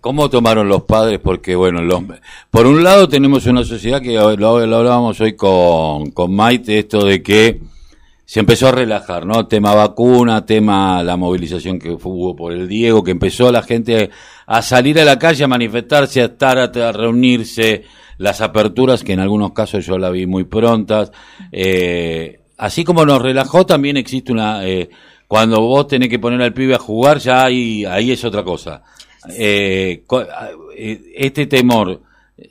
¿Cómo tomaron los padres? Porque, bueno, los, por un lado tenemos una sociedad que lo, hablábamos hoy con, con Maite, esto de que se empezó a relajar, ¿no? Tema vacuna, tema la movilización que hubo por el Diego, que empezó la gente a salir a la calle, a manifestarse, a estar, a, reunirse, las aperturas, que en algunos casos yo la vi muy prontas. Eh, así como nos relajó, también existe una... Eh, cuando vos tenés que poner al pibe a jugar, ya ahí, ahí es otra cosa. Eh, eh, este temor,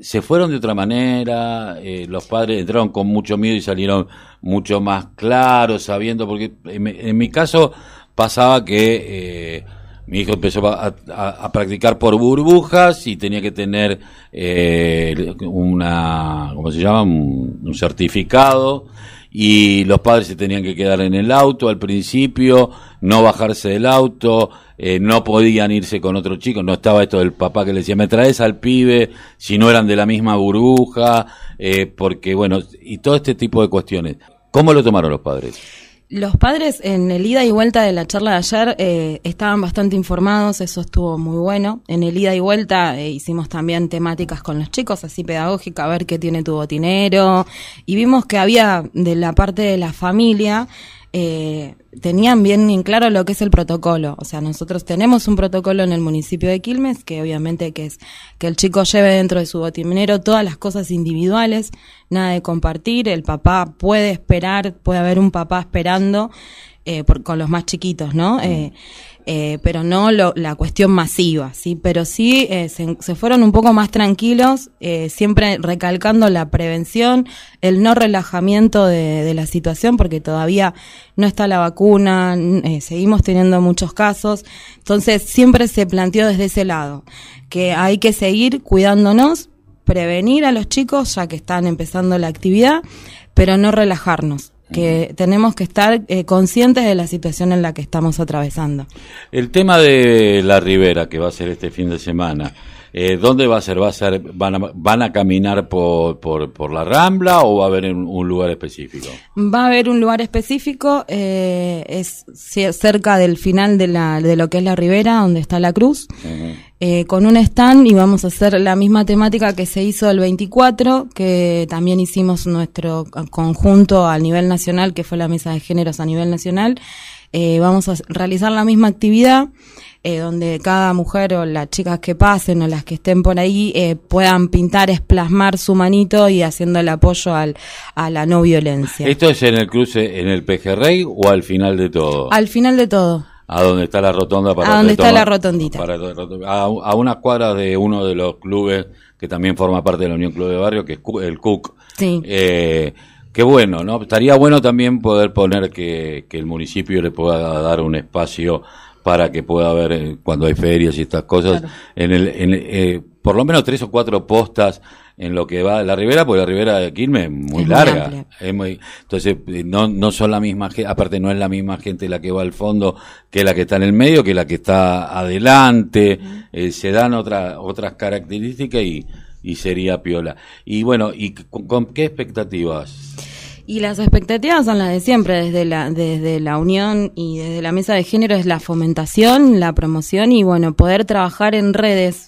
se fueron de otra manera, eh, los padres entraron con mucho miedo y salieron mucho más claros, sabiendo, porque en, mi caso pasaba que eh, mi hijo empezó a, practicar por burbujas y tenía que tener eh, una, ¿cómo se llama? un certificado y los padres se tenían que quedar en el auto al principio, no bajarse del auto, eh, no podían irse con otro chico, no estaba esto del papá que le decía, me traes al pibe, si no eran de la misma burbuja, eh, porque bueno, y todo este tipo de cuestiones. ¿Cómo lo tomaron los padres? Los padres en el ida y vuelta de la charla de ayer eh, estaban bastante informados, eso estuvo muy bueno. En el ida y vuelta eh, hicimos también temáticas con los chicos, así pedagógica, a ver qué tiene tu botinero. Y vimos que había de la parte de la familia eh, tenían bien en claro lo que es el protocolo. O sea, nosotros tenemos un protocolo en el municipio de Quilmes, que obviamente que es que el chico lleve dentro de su botiminero todas las cosas individuales, nada de compartir, el papá puede esperar, puede haber un papá esperando eh, por, con los más chiquitos, ¿no? Eh, eh, pero no lo, la cuestión masiva, ¿sí? Pero sí eh, se, se, fueron un poco más tranquilos, eh, siempre recalcando la prevención, el no relajamiento de, de, la situación, porque todavía no está la vacuna, eh, seguimos teniendo muchos casos, entonces siempre se planteó desde ese lado, que hay que seguir cuidándonos, prevenir a los chicos ya que están empezando la actividad, pero no relajarnos que tenemos que estar eh, conscientes de la situación en la que estamos atravesando. El tema de la Ribera, que va a ser este fin de semana, eh, ¿Dónde va a ser? ¿Va a ser van, a, ¿Van a caminar por, por, por la Rambla o va a haber un, un, lugar específico? Va a haber un lugar específico, eh, es cerca del final de, la, de lo que es la Ribera, donde está la cruz, uh -huh. eh, con un stand y vamos a hacer la misma temática que se hizo el 24, que también hicimos nuestro conjunto a nivel nacional, que fue la mesa de géneros a nivel nacional. Eh, vamos a realizar la misma actividad eh, donde cada mujer o las chicas que pasen o las que estén por ahí eh, puedan pintar, es plasmar su manito y haciendo el apoyo al, a la no violencia. ¿Esto es en el cruce, en el Pejerrey o al final de todo? Al final de todo. ¿A dónde está la rotonda? Para a dónde está la rotondita. Para, a, a unas cuadras de uno de los clubes que también forma parte de la Unión Club de Barrio, que es el CUC. Sí. Eh, Qué bueno, ¿no? Estaría bueno también poder poner que, que el municipio le pueda dar un espacio para que pueda haber, eh, cuando hay ferias y estas cosas, claro. en el, en, eh, por lo menos tres o cuatro postas en lo que va la ribera, porque la ribera de Quilmes es muy es larga. Muy es muy, entonces, eh, no, no son la misma gente, aparte no es la misma gente la que va al fondo que la que está en el medio, que la que está adelante, uh -huh. eh, se dan otra, otras características y, y sería piola. Y bueno, ¿y con, qué expectativas? Y las expectativas son las de siempre, desde la, desde la unión y desde la mesa de género es la fomentación, la promoción y bueno, poder trabajar en redes,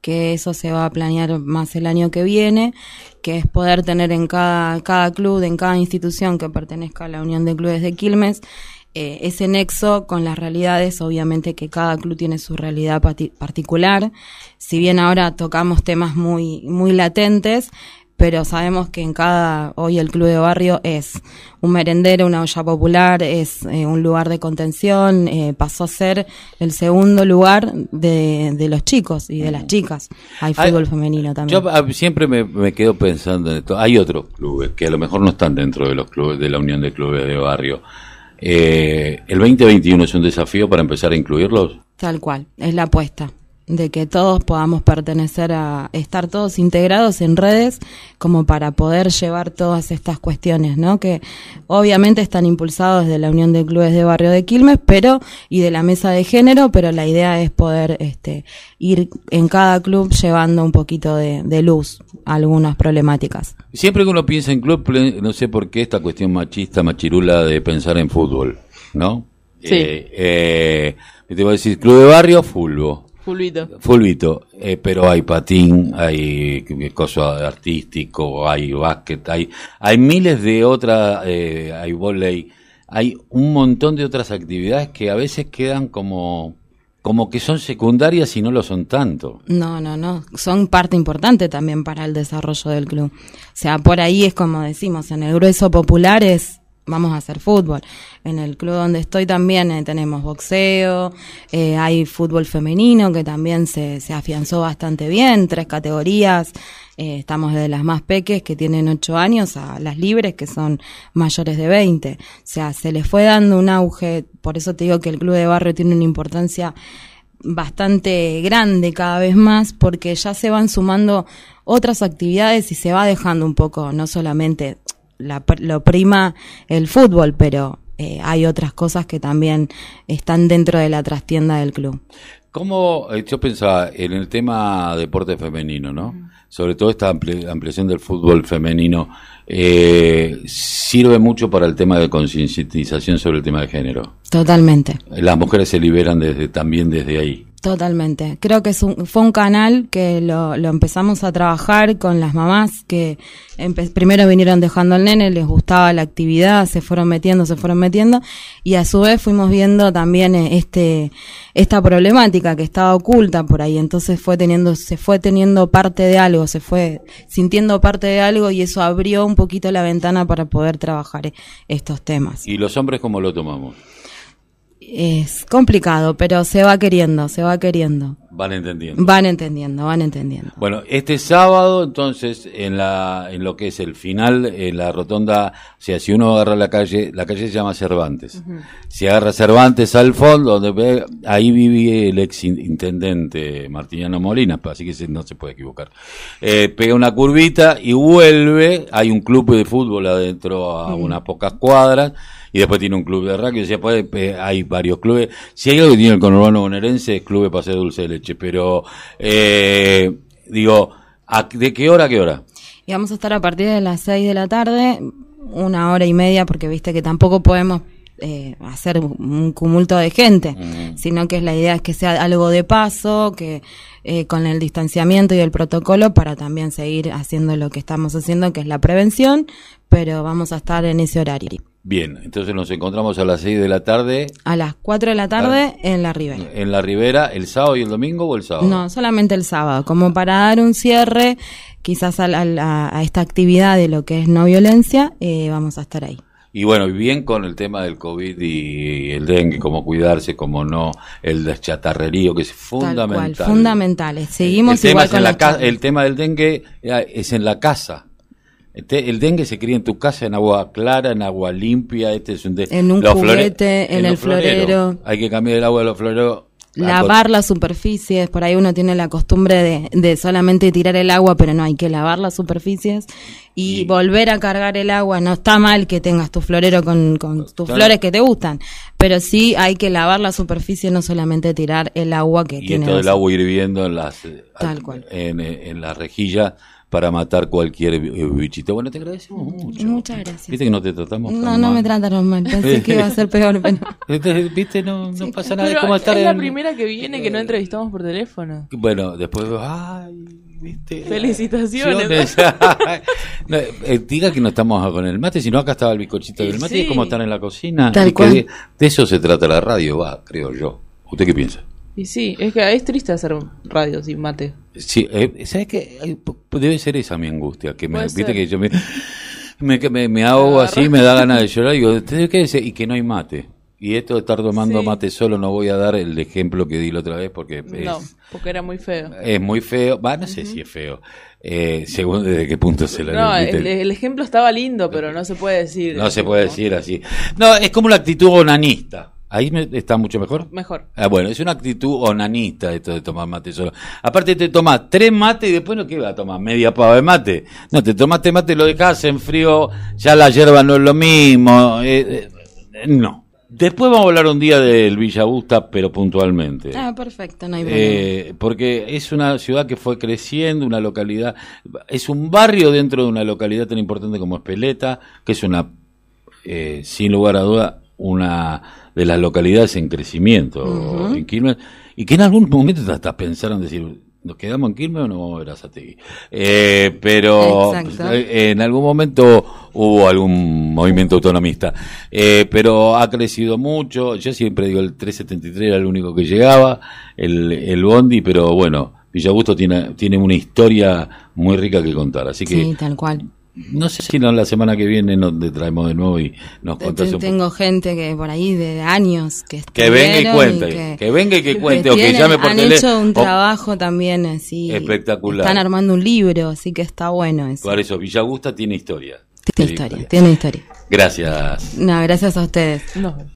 que eso se va a planear más el año que viene, que es poder tener en cada, cada club, en cada institución que pertenezca a la Unión de Clubes de Quilmes, eh, ese nexo con las realidades, obviamente que cada club tiene su realidad particular. Si bien ahora tocamos temas muy, muy latentes, pero sabemos que en cada, hoy el club de barrio es un merendero, una olla popular, es eh, un lugar de contención, eh, pasó a ser el segundo lugar de, de, los chicos y de las chicas. Hay fútbol Hay, femenino también. Yo ah, siempre me, me, quedo pensando en esto. Hay otros clubes que a lo mejor no están dentro de los clubes de la Unión de Clubes de Barrio. Eh, ¿El 2021 es un desafío para empezar a incluirlos? Tal cual, es la apuesta de que todos podamos pertenecer a estar todos integrados en redes como para poder llevar todas estas cuestiones, ¿no? Que obviamente están impulsados de la Unión de Clubes de Barrio de Quilmes, pero y de la mesa de género, pero la idea es poder este ir en cada club llevando un poquito de, de luz a algunas problemáticas. Siempre que uno piensa en club, no sé por qué esta cuestión machista, machirula de pensar en fútbol, ¿no? Sí. Eh, eh, te voy a decir, club de barrio, fulbo Fulvito. Fulvito, eh, pero hay patín, hay coso artístico, hay básquet, hay, hay miles de otras, eh, hay volei, hay un montón de otras actividades que a veces quedan como como que son secundarias y no lo son tanto. No, no, no. Son parte importante también para el desarrollo del club. O sea, por ahí es como decimos, en el grueso popular es vamos a hacer fútbol. En el club donde estoy también eh, tenemos boxeo, eh, hay fútbol femenino que también se, se afianzó bastante bien, tres categorías. Eh, estamos de las más peques que tienen ocho años a las libres que son mayores de 20. O sea, se les fue dando un auge, por eso te digo que el club de barrio tiene una importancia bastante grande cada vez más porque ya se van sumando otras actividades y se va dejando un poco, no solamente la, lo prima el fútbol, pero eh, hay otras cosas que también están dentro de la trastienda del club. ¿Cómo, eh, yo pensaba en el tema deporte femenino, ¿no? Sobre todo esta ampliación del fútbol femenino, eh, sirve mucho para el tema de concientización sobre el tema de género. Totalmente. Las mujeres se liberan desde, también desde ahí. Totalmente. Creo que es un, fue un canal que lo, lo, empezamos a trabajar con las mamás que primero vinieron dejando al nene, les gustaba la actividad, se fueron metiendo, se fueron metiendo y a su vez fuimos viendo también eh, este esta problemática que estaba oculta por ahí, entonces fue teniendo se fue teniendo parte de algo, se fue sintiendo parte de algo y eso abrió un poquito la ventana para poder trabajar estos temas. ¿Y los hombres cómo lo tomamos? Es complicado, pero se va queriendo, se va queriendo. Van entendiendo. Van entendiendo, van entendiendo. Bueno, este sábado, entonces, en la en lo que es el final, en la rotonda, o sea, si uno agarra la calle, la calle se llama Cervantes. Si agarra Cervantes al fondo, donde ve, ahí vive el ex intendente Martiniano Molina, así que no se puede equivocar. Eh, pega una curvita y vuelve, hay un club de fútbol adentro a unas pocas cuadras y después tiene un club de rugby, o sea, puede, hay varios clubes. Si hay algo que tiene el conurbano bonaerense es club de paseo dulce de leche, pero eh, digo, ¿de qué hora a qué hora? Y vamos a estar a partir de las 6 de la tarde, una hora y media, porque viste que tampoco podemos eh, hacer un cumulto de gente, sino que la idea es que sea algo de paso, que eh, con el distanciamiento y el protocolo para también seguir haciendo lo que estamos haciendo, que es la prevención, pero vamos a estar en ese horario. Bien, entonces nos encontramos a las 6 de la tarde. A las 4 de la tarde en la Ribera. ¿En la Ribera el sábado y el domingo o el sábado? No, solamente el sábado, como para dar un cierre quizás a, a, esta actividad de lo que es no violencia, eh, vamos a estar ahí. Y bueno, bien con el tema del COVID y el dengue, cómo cuidarse, cómo no, el deschatarrerío, que es fundamental. fundamental. Seguimos el igual con la El tema del dengue eh, es en la casa este, el dengue se cría en tu casa en agua clara, en agua limpia. Este es un en un juguete, en, el florero. Hay que cambiar el agua de los floreros. Lavar las superficies, por ahí uno tiene la costumbre de, de, solamente tirar el agua, pero no, hay que lavar las superficies y, volver a cargar el agua. No está mal que tengas tu florero con, con tus flores que te gustan, pero sí hay que lavar la superficie, no solamente tirar el agua que tiene. Y todo el agua hirviendo en las, En, en la rejilla para matar cualquier bichito. Bueno, te agradecemos mucho. Muchas gracias. Viste que no te tratamos No, no me trataron mal. Pensé que iba a ser peor, pero... Viste, no, no pasa nada. Pero ¿Cómo estar es la primera que viene que no entrevistamos por teléfono. Bueno, después... Ay, ¿viste? Felicitaciones. Eh, diga que no estamos con el mate, sino acá estaba el bizcochito del mate. Sí. Es como estar en la cocina. Tal cual. de eso se trata la radio, va, creo yo. ¿Usted qué piensa? Y sí, es que es triste hacer radio sin mate. Sí, eh, ¿sabes qué? Debe ser esa mi angustia, que me, viste que yo me, me, me, hago así, me da ganas de llorar y digo, ¿qué Y que no hay mate. Y esto de estar tomando mate solo no voy a dar el ejemplo que di la otra vez porque no, porque era muy feo. Es muy feo, va, no sé si es feo. Eh, según desde qué punto se lo No, el, el, ejemplo estaba lindo, pero no se puede decir. No se puede decir así. No, es como la actitud onanista. Ahí está mucho mejor. Mejor. Ah, bueno, es una actitud onanista esto de tomar mate solo. Aparte te tomas tres mates y después no qué va a tomar media pava de mate. No, te tomaste mate, lo dejas en frío, ya la hierba no es lo mismo. Eh, eh, no. Después vamos a hablar un día del Villa Busta, pero puntualmente. Ah, perfecto, no hay problema. Eh, porque es una ciudad que fue creciendo, una localidad, es un barrio dentro de una localidad tan importante como Espeleta, que es una, sin lugar a duda, una de las localidades en crecimiento en Quilmes y que en algún momento hasta pensaron decir, ¿nos quedamos en Quilmes o nos vamos a ver a Sategui? Eh, pero Exacto. en algún momento hubo algún movimiento autonomista. Eh, pero ha crecido mucho. Yo siempre digo, el 373 era el único que llegaba, el, el Bondi, pero bueno, Villa Augusto tiene, tiene una historia muy rica que contar. Así que Sí, tal cual. No sé si no, la semana que viene nos te traemos de nuevo y nos contás un poco. Tengo gente que por ahí de años que Que venga y cuente, que, venga y que cuente, o que llame por han hecho un o- trabajo también así Espectacular. Están armando un libro, así que está bueno eso. Por eso, Villa Augusta tiene historia. Tiene historia, tiene historia. Gracias. No, gracias a ustedes. No.